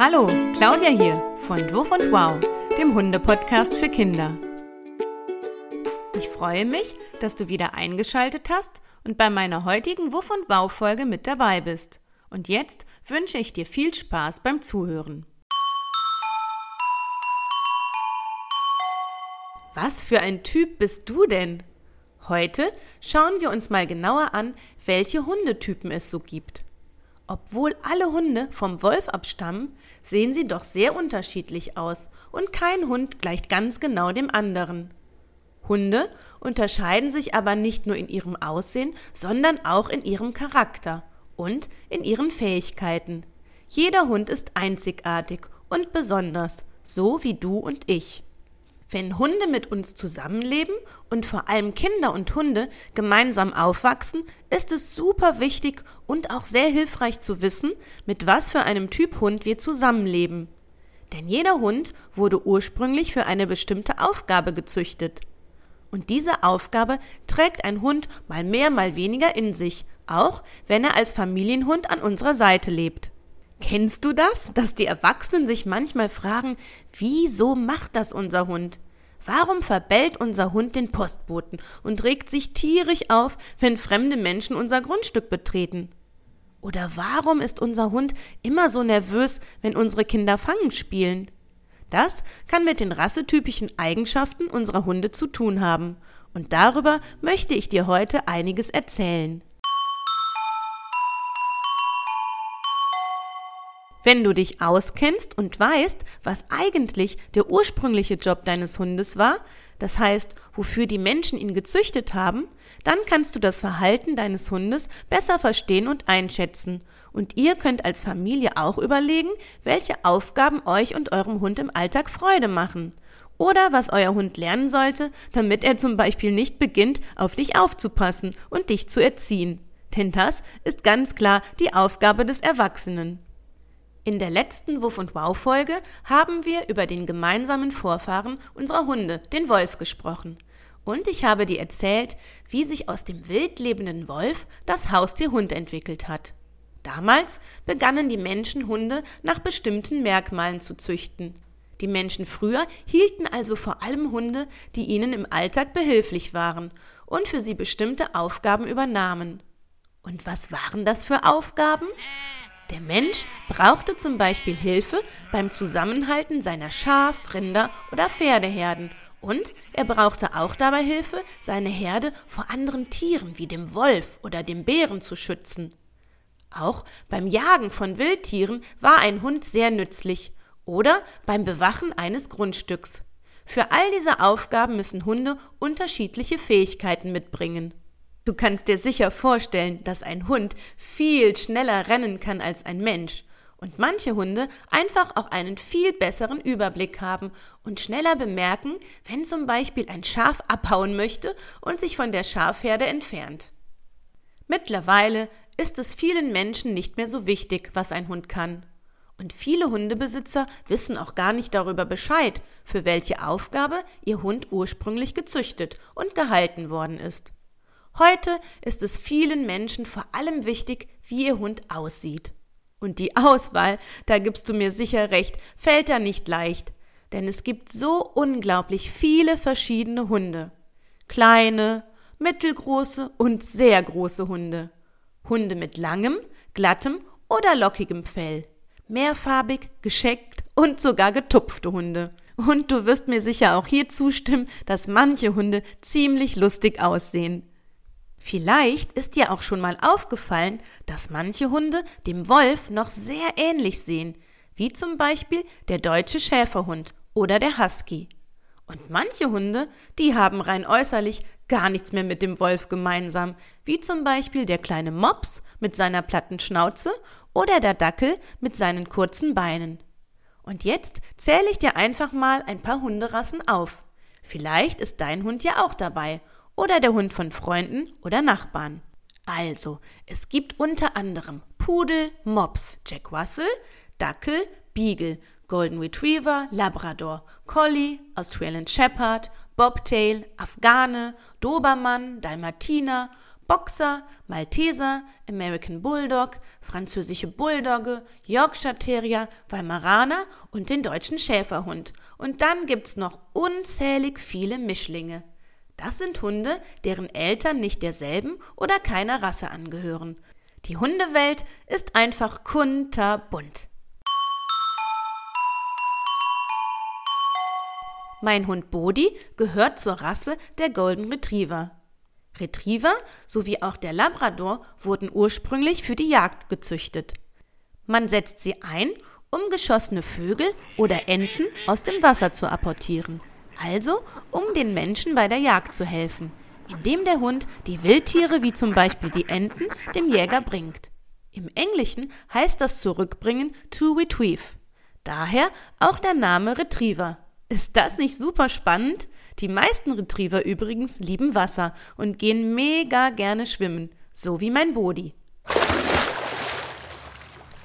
Hallo, Claudia hier von Wuff und Wow, dem Hunde-Podcast für Kinder. Ich freue mich, dass du wieder eingeschaltet hast und bei meiner heutigen Wuff und Wow-Folge mit dabei bist. Und jetzt wünsche ich dir viel Spaß beim Zuhören. Was für ein Typ bist du denn? Heute schauen wir uns mal genauer an, welche Hundetypen es so gibt. Obwohl alle Hunde vom Wolf abstammen, sehen sie doch sehr unterschiedlich aus und kein Hund gleicht ganz genau dem anderen. Hunde unterscheiden sich aber nicht nur in ihrem Aussehen, sondern auch in ihrem Charakter und in ihren Fähigkeiten. Jeder Hund ist einzigartig und besonders, so wie du und ich. Wenn Hunde mit uns zusammenleben und vor allem Kinder und Hunde gemeinsam aufwachsen, ist es super wichtig und auch sehr hilfreich zu wissen, mit was für einem Typ Hund wir zusammenleben. Denn jeder Hund wurde ursprünglich für eine bestimmte Aufgabe gezüchtet. Und diese Aufgabe trägt ein Hund mal mehr, mal weniger in sich, auch wenn er als Familienhund an unserer Seite lebt. Kennst du das, dass die Erwachsenen sich manchmal fragen, wieso macht das unser Hund? Warum verbellt unser Hund den Postboten und regt sich tierisch auf, wenn fremde Menschen unser Grundstück betreten? Oder warum ist unser Hund immer so nervös, wenn unsere Kinder Fangen spielen? Das kann mit den rassetypischen Eigenschaften unserer Hunde zu tun haben. Und darüber möchte ich dir heute einiges erzählen. Wenn du dich auskennst und weißt, was eigentlich der ursprüngliche Job deines Hundes war, das heißt, wofür die Menschen ihn gezüchtet haben, dann kannst du das Verhalten deines Hundes besser verstehen und einschätzen. Und ihr könnt als Familie auch überlegen, welche Aufgaben euch und eurem Hund im Alltag Freude machen. Oder was euer Hund lernen sollte, damit er zum Beispiel nicht beginnt, auf dich aufzupassen und dich zu erziehen. Denn das ist ganz klar die Aufgabe des Erwachsenen. In der letzten Wuff und Wow Folge haben wir über den gemeinsamen Vorfahren unserer Hunde, den Wolf, gesprochen. Und ich habe dir erzählt, wie sich aus dem wild lebenden Wolf das Haustier Hund entwickelt hat. Damals begannen die Menschen Hunde nach bestimmten Merkmalen zu züchten. Die Menschen früher hielten also vor allem Hunde, die ihnen im Alltag behilflich waren und für sie bestimmte Aufgaben übernahmen. Und was waren das für Aufgaben? Der Mensch brauchte zum Beispiel Hilfe beim Zusammenhalten seiner Schaf-, Rinder- oder Pferdeherden und er brauchte auch dabei Hilfe, seine Herde vor anderen Tieren wie dem Wolf oder dem Bären zu schützen. Auch beim Jagen von Wildtieren war ein Hund sehr nützlich oder beim Bewachen eines Grundstücks. Für all diese Aufgaben müssen Hunde unterschiedliche Fähigkeiten mitbringen. Du kannst dir sicher vorstellen, dass ein Hund viel schneller rennen kann als ein Mensch und manche Hunde einfach auch einen viel besseren Überblick haben und schneller bemerken, wenn zum Beispiel ein Schaf abhauen möchte und sich von der Schafherde entfernt. Mittlerweile ist es vielen Menschen nicht mehr so wichtig, was ein Hund kann. Und viele Hundebesitzer wissen auch gar nicht darüber Bescheid, für welche Aufgabe ihr Hund ursprünglich gezüchtet und gehalten worden ist. Heute ist es vielen Menschen vor allem wichtig, wie ihr Hund aussieht. Und die Auswahl, da gibst du mir sicher recht, fällt da nicht leicht, denn es gibt so unglaublich viele verschiedene Hunde. Kleine, mittelgroße und sehr große Hunde. Hunde mit langem, glattem oder lockigem Fell. Mehrfarbig, gescheckt und sogar getupfte Hunde. Und du wirst mir sicher auch hier zustimmen, dass manche Hunde ziemlich lustig aussehen. Vielleicht ist dir auch schon mal aufgefallen, dass manche Hunde dem Wolf noch sehr ähnlich sehen, wie zum Beispiel der deutsche Schäferhund oder der Husky. Und manche Hunde, die haben rein äußerlich gar nichts mehr mit dem Wolf gemeinsam, wie zum Beispiel der kleine Mops mit seiner platten Schnauze oder der Dackel mit seinen kurzen Beinen. Und jetzt zähle ich dir einfach mal ein paar Hunderassen auf. Vielleicht ist dein Hund ja auch dabei oder der Hund von Freunden oder Nachbarn. Also, es gibt unter anderem Pudel, Mops, Jack Russell, Dackel, Beagle, Golden Retriever, Labrador, Collie, Australian Shepherd, Bobtail, Afghane, Dobermann, Dalmatiner, Boxer, Malteser, American Bulldog, französische Bulldogge, Yorkshire Terrier, Weimaraner und den deutschen Schäferhund. Und dann gibt's noch unzählig viele Mischlinge. Das sind Hunde, deren Eltern nicht derselben oder keiner Rasse angehören. Die Hundewelt ist einfach kunterbunt. Mein Hund Bodi gehört zur Rasse der Golden Retriever. Retriever sowie auch der Labrador wurden ursprünglich für die Jagd gezüchtet. Man setzt sie ein, um geschossene Vögel oder Enten aus dem Wasser zu apportieren, also um den Menschen bei der Jagd zu helfen, indem der Hund die Wildtiere wie zum Beispiel die Enten dem Jäger bringt. Im Englischen heißt das Zurückbringen to retrieve. Daher auch der Name Retriever. Ist das nicht super spannend? Die meisten Retriever übrigens lieben Wasser und gehen mega gerne schwimmen, so wie mein Bodi.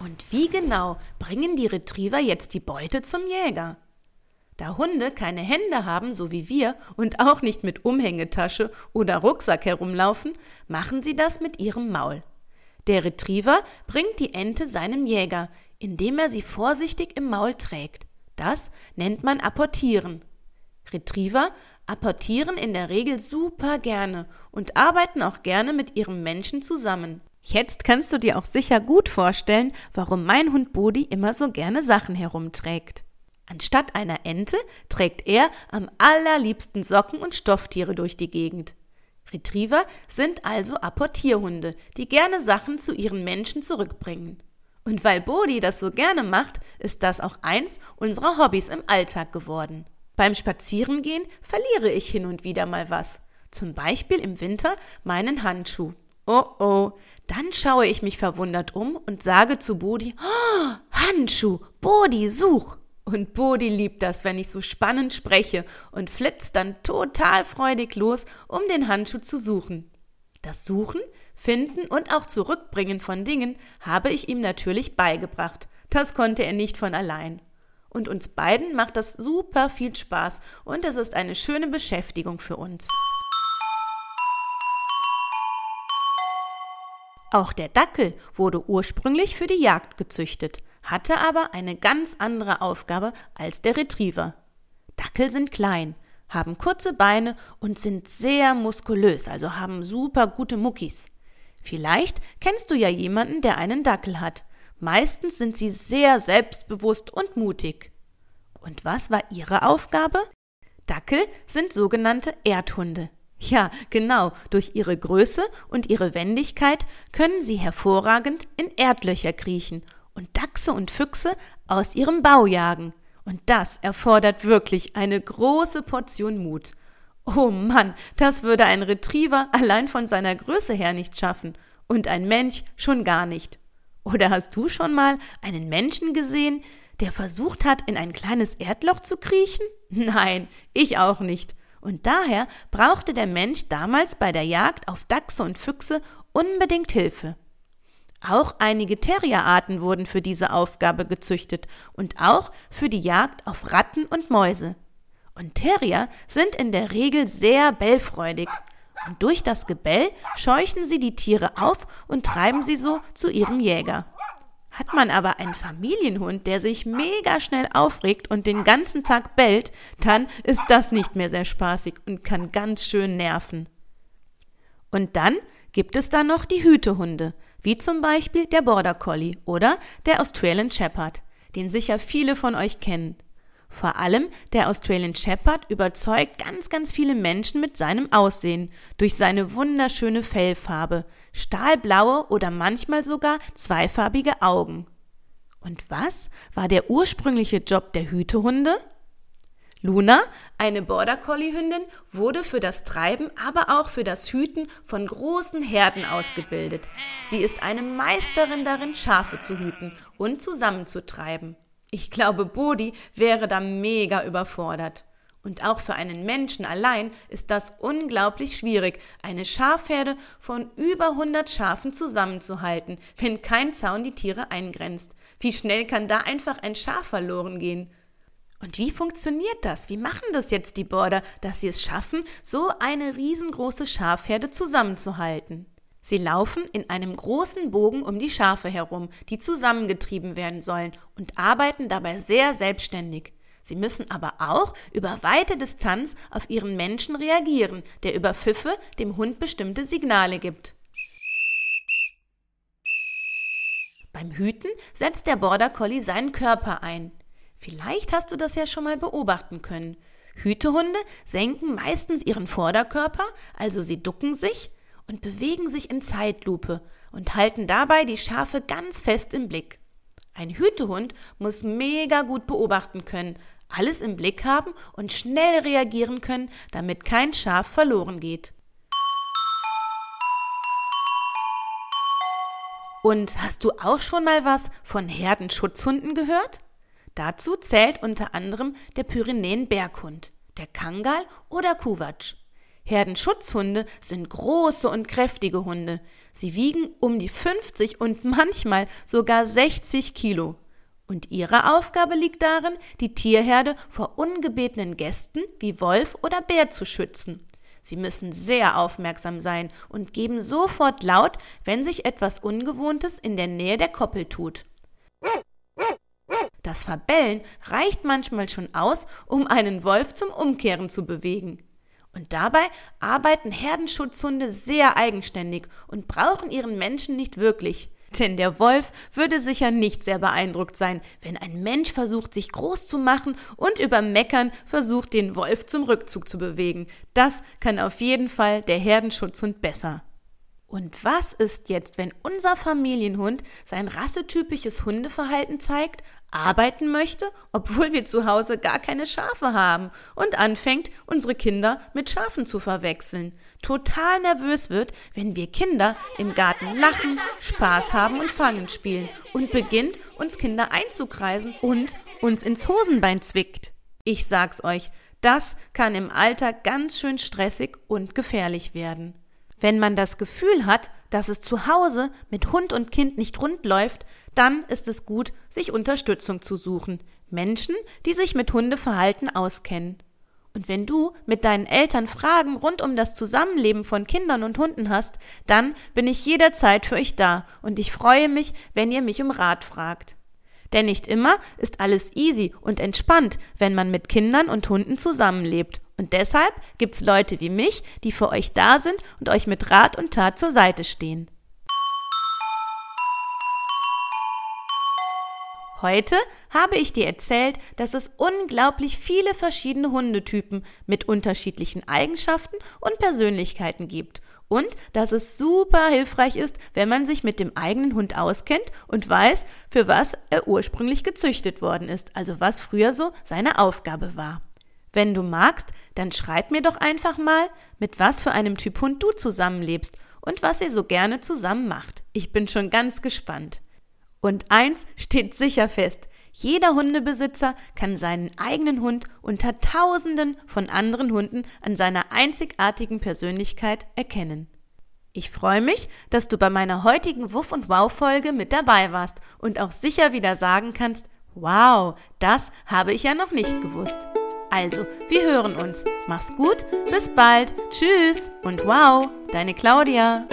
Und wie genau bringen die Retriever jetzt die Beute zum Jäger? Da Hunde keine Hände haben, so wie wir, und auch nicht mit Umhängetasche oder Rucksack herumlaufen, machen sie das mit ihrem Maul. Der Retriever bringt die Ente seinem Jäger, indem er sie vorsichtig im Maul trägt. Das nennt man apportieren. Retriever apportieren in der Regel super gerne und arbeiten auch gerne mit ihrem Menschen zusammen. Jetzt kannst du dir auch sicher gut vorstellen, warum mein Hund Bodi immer so gerne Sachen herumträgt. Anstatt einer Ente trägt er am allerliebsten Socken und Stofftiere durch die Gegend. Retriever sind also Apportierhunde, die gerne Sachen zu ihren Menschen zurückbringen. Und weil Bodi das so gerne macht, ist das auch eins unserer Hobbys im Alltag geworden. Beim Spazierengehen verliere ich hin und wieder mal was. Zum Beispiel im Winter meinen Handschuh. Oh oh, dann schaue ich mich verwundert um und sage zu Bodi, oh, Handschuh, Bodi, such. Und Bodi liebt das, wenn ich so spannend spreche und flitzt dann total freudig los, um den Handschuh zu suchen. Das Suchen Finden und auch Zurückbringen von Dingen habe ich ihm natürlich beigebracht. Das konnte er nicht von allein. Und uns beiden macht das super viel Spaß und es ist eine schöne Beschäftigung für uns. Auch der Dackel wurde ursprünglich für die Jagd gezüchtet, hatte aber eine ganz andere Aufgabe als der Retriever. Dackel sind klein, haben kurze Beine und sind sehr muskulös, also haben super gute Muckis. Vielleicht kennst du ja jemanden, der einen Dackel hat. Meistens sind sie sehr selbstbewusst und mutig. Und was war ihre Aufgabe? Dackel sind sogenannte Erdhunde. Ja, genau, durch ihre Größe und ihre Wendigkeit können sie hervorragend in Erdlöcher kriechen und Dachse und Füchse aus ihrem Bau jagen. Und das erfordert wirklich eine große Portion Mut. Oh Mann, das würde ein Retriever allein von seiner Größe her nicht schaffen und ein Mensch schon gar nicht. Oder hast du schon mal einen Menschen gesehen, der versucht hat, in ein kleines Erdloch zu kriechen? Nein, ich auch nicht. Und daher brauchte der Mensch damals bei der Jagd auf Dachse und Füchse unbedingt Hilfe. Auch einige Terrierarten wurden für diese Aufgabe gezüchtet und auch für die Jagd auf Ratten und Mäuse. Und Terrier sind in der Regel sehr bellfreudig. Und durch das Gebell scheuchen sie die Tiere auf und treiben sie so zu ihrem Jäger. Hat man aber einen Familienhund, der sich mega schnell aufregt und den ganzen Tag bellt, dann ist das nicht mehr sehr spaßig und kann ganz schön nerven. Und dann gibt es da noch die Hütehunde, wie zum Beispiel der Border Collie oder der Australian Shepherd, den sicher viele von euch kennen. Vor allem der Australian Shepherd überzeugt ganz, ganz viele Menschen mit seinem Aussehen, durch seine wunderschöne Fellfarbe, stahlblaue oder manchmal sogar zweifarbige Augen. Und was war der ursprüngliche Job der Hütehunde? Luna, eine Border Collie Hündin, wurde für das Treiben, aber auch für das Hüten von großen Herden ausgebildet. Sie ist eine Meisterin darin, Schafe zu hüten und zusammenzutreiben. Ich glaube, Bodhi wäre da mega überfordert. Und auch für einen Menschen allein ist das unglaublich schwierig, eine Schafherde von über 100 Schafen zusammenzuhalten, wenn kein Zaun die Tiere eingrenzt. Wie schnell kann da einfach ein Schaf verloren gehen? Und wie funktioniert das? Wie machen das jetzt die Border, dass sie es schaffen, so eine riesengroße Schafherde zusammenzuhalten? Sie laufen in einem großen Bogen um die Schafe herum, die zusammengetrieben werden sollen, und arbeiten dabei sehr selbstständig. Sie müssen aber auch über weite Distanz auf ihren Menschen reagieren, der über Pfiffe dem Hund bestimmte Signale gibt. Beim Hüten setzt der Border Collie seinen Körper ein. Vielleicht hast du das ja schon mal beobachten können. Hütehunde senken meistens ihren Vorderkörper, also sie ducken sich und bewegen sich in Zeitlupe und halten dabei die Schafe ganz fest im Blick. Ein Hütehund muss mega gut beobachten können, alles im Blick haben und schnell reagieren können, damit kein Schaf verloren geht. Und hast du auch schon mal was von Herdenschutzhunden gehört? Dazu zählt unter anderem der Pyrenäen-Berghund, der Kangal oder Kuwatsch. Herdenschutzhunde sind große und kräftige Hunde. Sie wiegen um die 50 und manchmal sogar 60 Kilo. Und ihre Aufgabe liegt darin, die Tierherde vor ungebetenen Gästen wie Wolf oder Bär zu schützen. Sie müssen sehr aufmerksam sein und geben sofort laut, wenn sich etwas Ungewohntes in der Nähe der Koppel tut. Das Verbellen reicht manchmal schon aus, um einen Wolf zum Umkehren zu bewegen. Und dabei arbeiten Herdenschutzhunde sehr eigenständig und brauchen ihren Menschen nicht wirklich. Denn der Wolf würde sicher nicht sehr beeindruckt sein, wenn ein Mensch versucht, sich groß zu machen und über Meckern versucht, den Wolf zum Rückzug zu bewegen. Das kann auf jeden Fall der Herdenschutzhund besser. Und was ist jetzt, wenn unser Familienhund sein rassetypisches Hundeverhalten zeigt, arbeiten möchte, obwohl wir zu Hause gar keine Schafe haben und anfängt, unsere Kinder mit Schafen zu verwechseln, total nervös wird, wenn wir Kinder im Garten lachen, Spaß haben und Fangen spielen und beginnt, uns Kinder einzukreisen und uns ins Hosenbein zwickt. Ich sag's euch, das kann im Alter ganz schön stressig und gefährlich werden. Wenn man das Gefühl hat, dass es zu Hause mit Hund und Kind nicht rund läuft, dann ist es gut, sich Unterstützung zu suchen. Menschen, die sich mit Hundeverhalten auskennen. Und wenn du mit deinen Eltern Fragen rund um das Zusammenleben von Kindern und Hunden hast, dann bin ich jederzeit für euch da und ich freue mich, wenn ihr mich um Rat fragt. Denn nicht immer ist alles easy und entspannt, wenn man mit Kindern und Hunden zusammenlebt. Und deshalb gibt's Leute wie mich, die für euch da sind und euch mit Rat und Tat zur Seite stehen. Heute habe ich dir erzählt, dass es unglaublich viele verschiedene Hundetypen mit unterschiedlichen Eigenschaften und Persönlichkeiten gibt und dass es super hilfreich ist, wenn man sich mit dem eigenen Hund auskennt und weiß, für was er ursprünglich gezüchtet worden ist, also was früher so seine Aufgabe war. Wenn du magst, dann schreib mir doch einfach mal, mit was für einem Typ Hund du zusammenlebst und was ihr so gerne zusammen macht. Ich bin schon ganz gespannt. Und eins steht sicher fest, jeder Hundebesitzer kann seinen eigenen Hund unter Tausenden von anderen Hunden an seiner einzigartigen Persönlichkeit erkennen. Ich freue mich, dass du bei meiner heutigen Wuff und Wow Folge mit dabei warst und auch sicher wieder sagen kannst, wow, das habe ich ja noch nicht gewusst. Also, wir hören uns. Mach's gut, bis bald, tschüss und wow, deine Claudia.